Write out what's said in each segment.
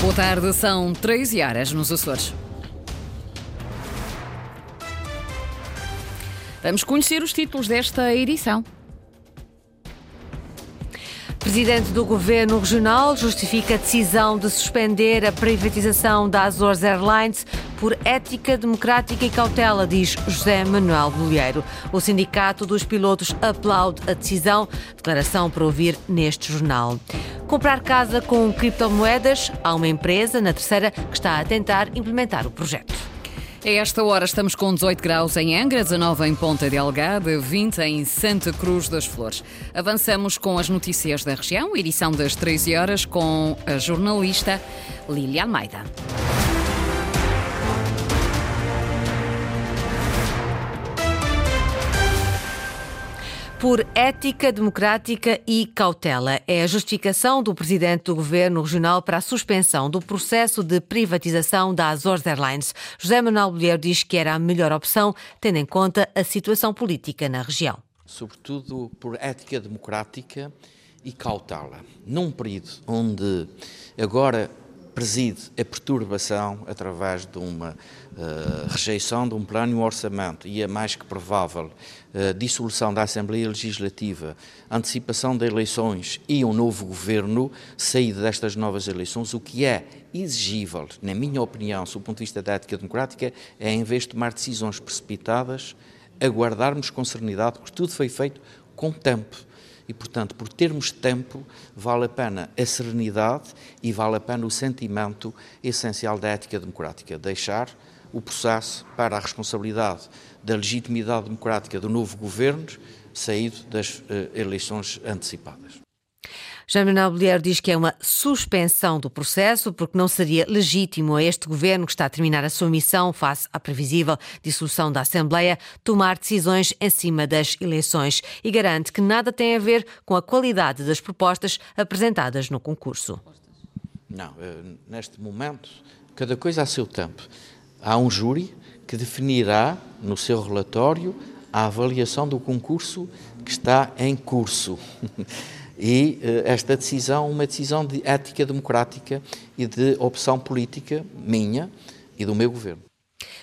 Boa tarde, são 13 horas nos Açores. Vamos conhecer os títulos desta edição. Presidente do Governo Regional justifica a decisão de suspender a privatização da Azores Airlines por ética democrática e cautela, diz José Manuel Bolheiro. O Sindicato dos Pilotos aplaude a decisão, declaração para ouvir neste jornal. Comprar casa com criptomoedas, há uma empresa na terceira que está a tentar implementar o projeto. A esta hora estamos com 18 graus em Angra, 19 em Ponta Delgada, 20 em Santa Cruz das Flores. Avançamos com as notícias da região, edição das 13 horas, com a jornalista Lília Almeida. Por ética democrática e cautela. É a justificação do presidente do Governo Regional para a suspensão do processo de privatização da Azores Airlines. José Manuel Bolheiro diz que era a melhor opção, tendo em conta a situação política na região. Sobretudo por ética democrática e cautela. Num período onde agora preside a perturbação através de uma uh, rejeição de um plano e um orçamento e a mais que provável uh, dissolução da Assembleia Legislativa, antecipação de eleições e um novo governo, saída destas novas eleições, o que é exigível, na minha opinião, sob o ponto de vista da ética democrática, é em vez de tomar decisões precipitadas, aguardarmos com serenidade, porque tudo foi feito com tempo e, portanto, por termos tempo, vale a pena a serenidade e vale a pena o sentimento essencial da ética democrática. Deixar o processo para a responsabilidade da legitimidade democrática do novo governo saído das uh, eleições antecipadas. Jean Manuel Bolheiro diz que é uma suspensão do processo porque não seria legítimo a este governo que está a terminar a sua missão face à previsível dissolução da Assembleia tomar decisões em cima das eleições e garante que nada tem a ver com a qualidade das propostas apresentadas no concurso. Não, eh, neste momento, cada coisa a seu tempo. Há um júri que definirá no seu relatório a avaliação do concurso que está em curso. E eh, esta decisão, uma decisão de ética democrática e de opção política minha e do meu governo.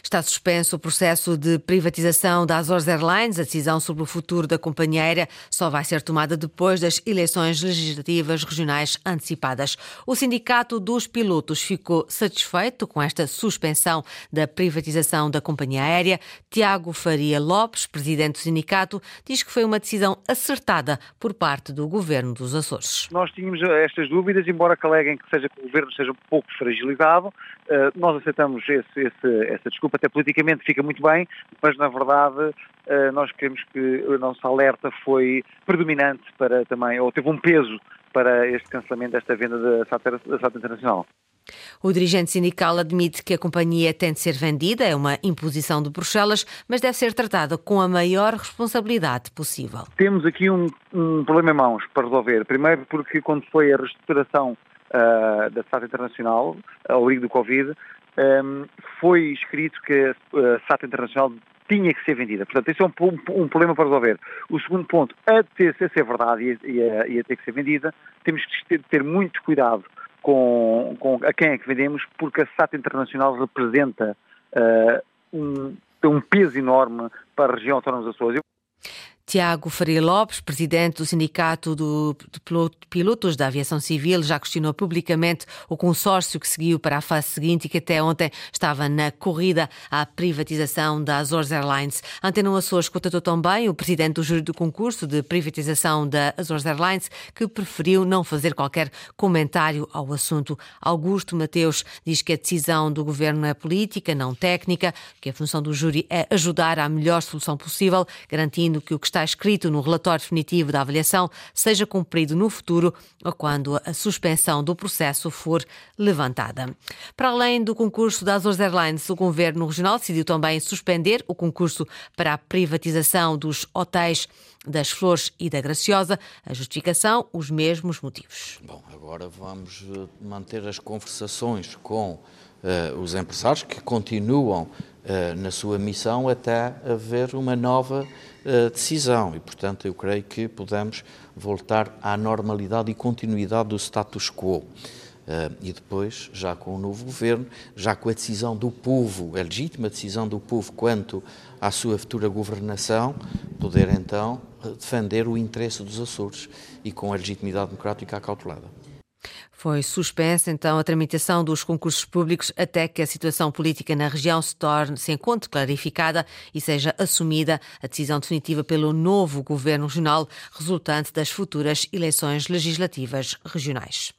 Está suspenso o processo de privatização da Azores Airlines. A decisão sobre o futuro da companhia aérea só vai ser tomada depois das eleições legislativas regionais antecipadas. O Sindicato dos Pilotos ficou satisfeito com esta suspensão da privatização da companhia aérea. Tiago Faria Lopes, presidente do sindicato, diz que foi uma decisão acertada por parte do governo dos Açores. Nós tínhamos estas dúvidas, embora que aleguem que seja que o governo seja um pouco fragilizado, eh, nós aceitamos esse, esse, essa desculpa até politicamente fica muito bem, mas na verdade eh, nós queremos que a nossa alerta foi predominante para também, ou teve um peso para este cancelamento desta venda da SATA, da SATA Internacional. O dirigente sindical admite que a companhia tem de ser vendida, é uma imposição de Bruxelas, mas deve ser tratada com a maior responsabilidade possível. Temos aqui um, um problema em mãos para resolver. Primeiro porque quando foi a reestruturação uh, da SATA Internacional, ao abrigo do Covid, um, foi escrito que a SATA Internacional tinha que ser vendida. Portanto, esse é um, um, um, problema para resolver. O segundo ponto, a se ser verdade e a, e a, ter que ser vendida, temos que ter, ter muito cuidado com, com, a quem é que vendemos, porque a SATA Internacional representa uh, um, um peso enorme para a região autónoma dos Açores. Tiago Faria Lopes, presidente do Sindicato do, de Pilotos da Aviação Civil, já questionou publicamente o consórcio que seguiu para a fase seguinte e que até ontem estava na corrida à privatização da Azores Airlines. Antena Açores contatou também o presidente do júri do concurso de privatização da Azores Airlines, que preferiu não fazer qualquer comentário ao assunto. Augusto Mateus diz que a decisão do governo é política, não técnica, que a função do júri é ajudar à melhor solução possível, garantindo que o que está está escrito no relatório definitivo da avaliação seja cumprido no futuro ou quando a suspensão do processo for levantada. Para além do concurso da Azores Airlines, o Governo Regional decidiu também suspender o concurso para a privatização dos hotéis das Flores e da Graciosa. A justificação, os mesmos motivos. Bom, agora vamos eh, manter as conversações com uh, os empresários que continuam uh, na sua missão até haver uma nova decisão e, portanto, eu creio que podemos voltar à normalidade e continuidade do status quo. e depois, já com o novo governo, já com a decisão do povo, a legítima decisão do povo quanto à sua futura governação, poder então defender o interesse dos Açores e com a legitimidade democrática acautelada. Foi suspensa então a tramitação dos concursos públicos até que a situação política na região se torne, se encontre clarificada e seja assumida a decisão definitiva pelo novo governo regional resultante das futuras eleições legislativas regionais.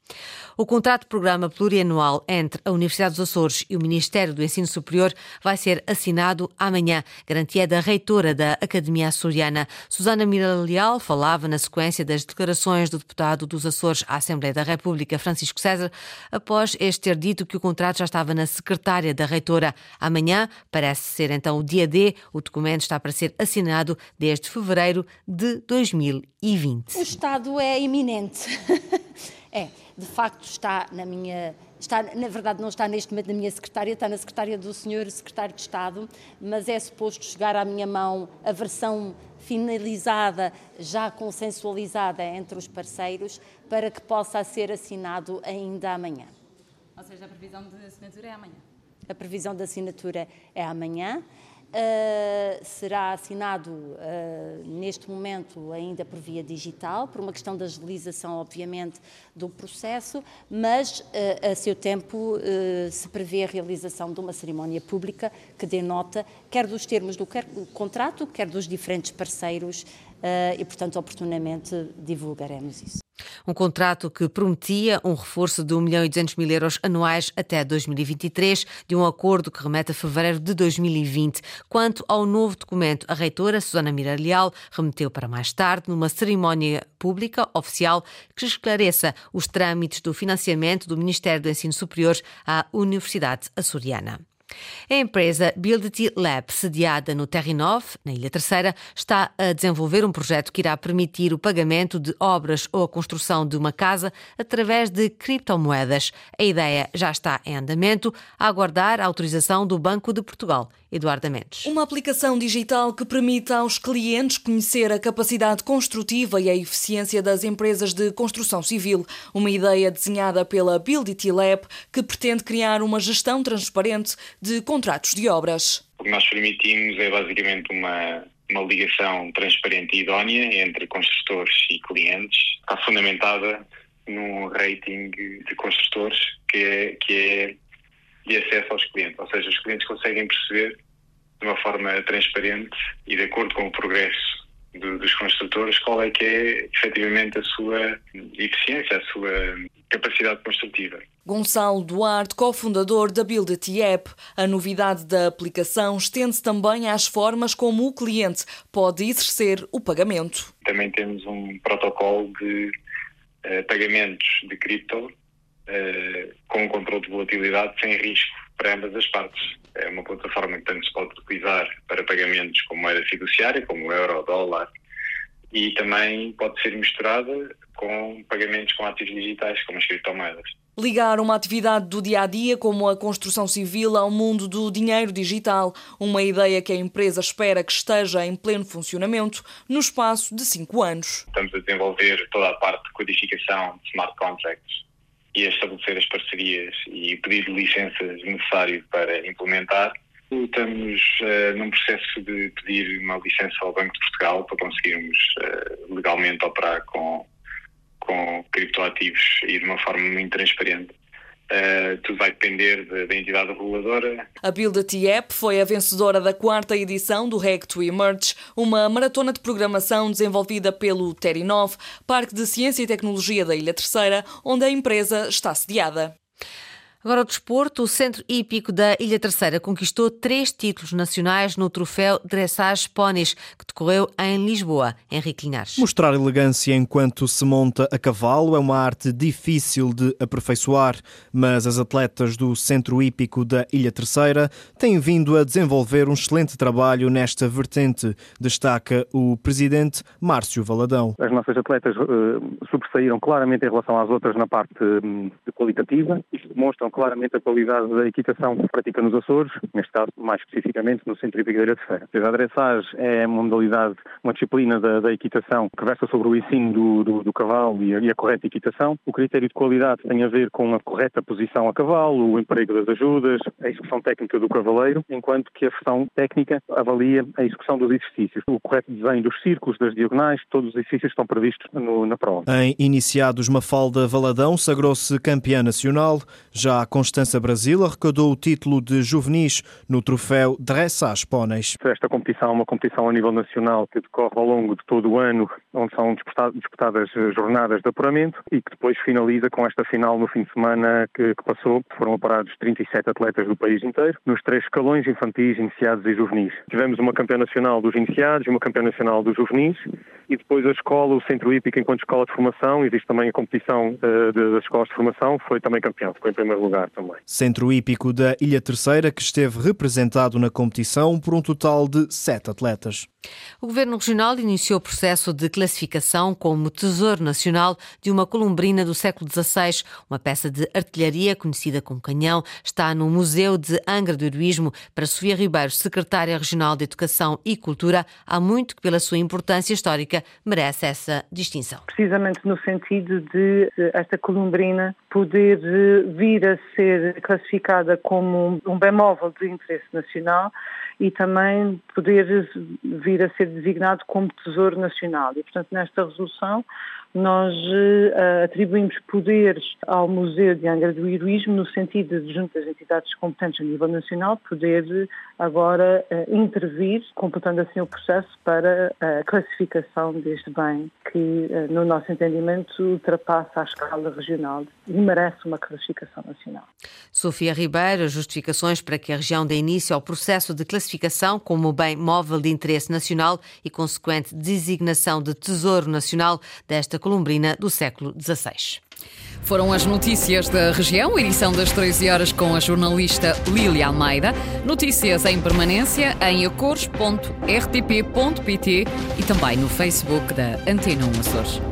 O contrato de programa plurianual entre a Universidade dos Açores e o Ministério do Ensino Superior vai ser assinado amanhã. Garantia da reitora da Academia Açoriana, Susana Mira Leal, falava na sequência das declarações do deputado dos Açores à Assembleia da República, Francisco César, após este ter dito que o contrato já estava na secretária da reitora. Amanhã parece ser então o dia D. O documento está para ser assinado desde fevereiro de 2020. O Estado é iminente. é, de facto está na minha está, na verdade não está neste momento na minha secretária, está na secretária do senhor secretário de Estado, mas é suposto chegar à minha mão a versão finalizada, já consensualizada entre os parceiros, para que possa ser assinado ainda amanhã. Ou seja, a previsão de assinatura é amanhã? A previsão de assinatura é amanhã. Uh, será assinado uh, neste momento ainda por via digital, por uma questão da agilização, obviamente, do processo, mas uh, a seu tempo se prevê a realização de uma cerimónia pública que dê nota, quer dos termos do contrato, quer dos diferentes parceiros, e, portanto, oportunamente divulgaremos isso. Um contrato que prometia um reforço de 1 milhão e 200 mil euros anuais até 2023, de um acordo que remete a fevereiro de 2020. Quanto ao novo documento, a reitora Susana Mira Leal remeteu para mais tarde, numa cerimónia pública oficial que esclareça os trâmites do financiamento do Ministério do Ensino Superior à Universidade Açoriana. A empresa Buildity Lab, sediada no Terrinov, na Ilha Terceira, está a desenvolver um projeto que irá permitir o pagamento de obras ou a construção de uma casa através de criptomoedas. A ideia já está em andamento, a aguardar a autorização do Banco de Portugal. Eduardo Mendes. Uma aplicação digital que permite aos clientes conhecer a capacidade construtiva e a eficiência das empresas de construção civil. Uma ideia desenhada pela Buildity Lab que pretende criar uma gestão transparente de contratos de obras. O que nós permitimos é basicamente uma, uma ligação transparente e idónea entre construtores e clientes. Está fundamentada num rating de construtores que é, que é de acesso aos clientes. Ou seja, os clientes conseguem perceber de uma forma transparente e de acordo com o progresso do, dos construtores qual é que é efetivamente a sua eficiência, a sua capacidade construtiva. Gonçalo Duarte, cofundador da Buildity App. A novidade da aplicação estende-se também às formas como o cliente pode exercer o pagamento. Também temos um protocolo de uh, pagamentos de cripto uh, com controle de volatilidade sem risco para ambas as partes. É uma plataforma que tanto se pode utilizar para pagamentos com moeda fiduciária, como euro, dólar, e também pode ser misturada com pagamentos com ativos digitais, como as criptomoedas. Ligar uma atividade do dia a dia, como a construção civil, ao mundo do dinheiro digital, uma ideia que a empresa espera que esteja em pleno funcionamento no espaço de cinco anos. Estamos a desenvolver toda a parte de codificação de smart contracts e a estabelecer as parcerias e de licenças necessário para implementar. Estamos uh, num processo de pedir uma licença ao Banco de Portugal para conseguirmos uh, legalmente operar com, com criptoativos e de uma forma muito transparente. Uh, tudo vai depender da, da, entidade reguladora. A Buildity App foi a vencedora da quarta edição do Hack to Emerge, uma maratona de programação desenvolvida pelo Terinov, Parque de Ciência e Tecnologia da Ilha Terceira, onde a empresa está sediada. Agora o desporto, o Centro Hípico da Ilha Terceira conquistou três títulos nacionais no troféu Dressage Ponies, que decorreu em Lisboa. Henrique Linhares. Mostrar elegância enquanto se monta a cavalo é uma arte difícil de aperfeiçoar, mas as atletas do Centro Hípico da Ilha Terceira têm vindo a desenvolver um excelente trabalho nesta vertente, destaca o presidente Márcio Valadão. As nossas atletas uh, sobressaíram claramente em relação às outras na parte um, qualitativa, demonstram claramente a qualidade da equitação que se pratica nos Açores, neste caso mais especificamente no Centro Hípico da Terceira. A dressage é uma modalidade, uma disciplina da, da equitação que versa sobre o ensino do, do, do cavalo e a, e a, correta equitação. O critério de qualidade tem a ver com a correta posição a cavalo, o emprego das ajudas, a execução técnica do cavaleiro, enquanto que a versão técnica avalia a execução dos exercícios, o correto desenho dos círculos, das diagonais, todos os exercícios estão previstos no, na prova. Em iniciados Mafalda Valadão sagrou-se campeã nacional. Já a Constança Brasil arrecadou o título de juvenis no troféu Dressage Póneis. Esta competição é uma competição a nível nacional que decorre ao longo de todo o ano, onde são disputadas jornadas de apuramento e que depois finaliza com esta final no fim de semana que, que passou. Foram aparados 37 atletas do país inteiro, nos três escalões infantis, iniciados e juvenis. Tivemos uma campeã nacional dos iniciados uma campeã nacional dos juvenis e depois a escola, o Centro Hípico, enquanto escola de formação, existe também a competição uh, das escolas de formação, foi também campeão, ficou em primeiro lugar também. Centro Hípico da Ilha Terceira, que esteve representado na competição por um total de sete atletas. O Governo Regional iniciou o processo de classificação como Tesouro Nacional de uma columbrina do século XVI, uma peça de artilharia conhecida como canhão, está no Museu de Angra do Heroísmo. Para Sofia Ribeiro, Secretária Regional de Educação e Cultura, há muito que, pela sua importância histórica, merece essa distinção. Precisamente no sentido de esta columbrina poder vir a ser classificada como um bem móvel de interesse nacional e também poder vir a ser designado como Tesouro Nacional. E, portanto, nesta resolução nós uh, atribuímos poderes ao Museu de Angra do Heroísmo no sentido de, junto às entidades competentes a nível nacional, poder agora uh, intervir, completando assim o processo para a classificação deste bem que, uh, no nosso entendimento, ultrapassa a escala regional e merece uma classificação nacional. Sofia Ribeiro, justificações para que a região dê início ao processo de classificação como bem móvel de interesse nacional e consequente designação de Tesouro Nacional desta colombrina do século XVI. Foram as notícias da região, edição das 13 horas com a jornalista Lília Almeida. Notícias em permanência em acores.rtp.pt e também no Facebook da Antena 1 Açores.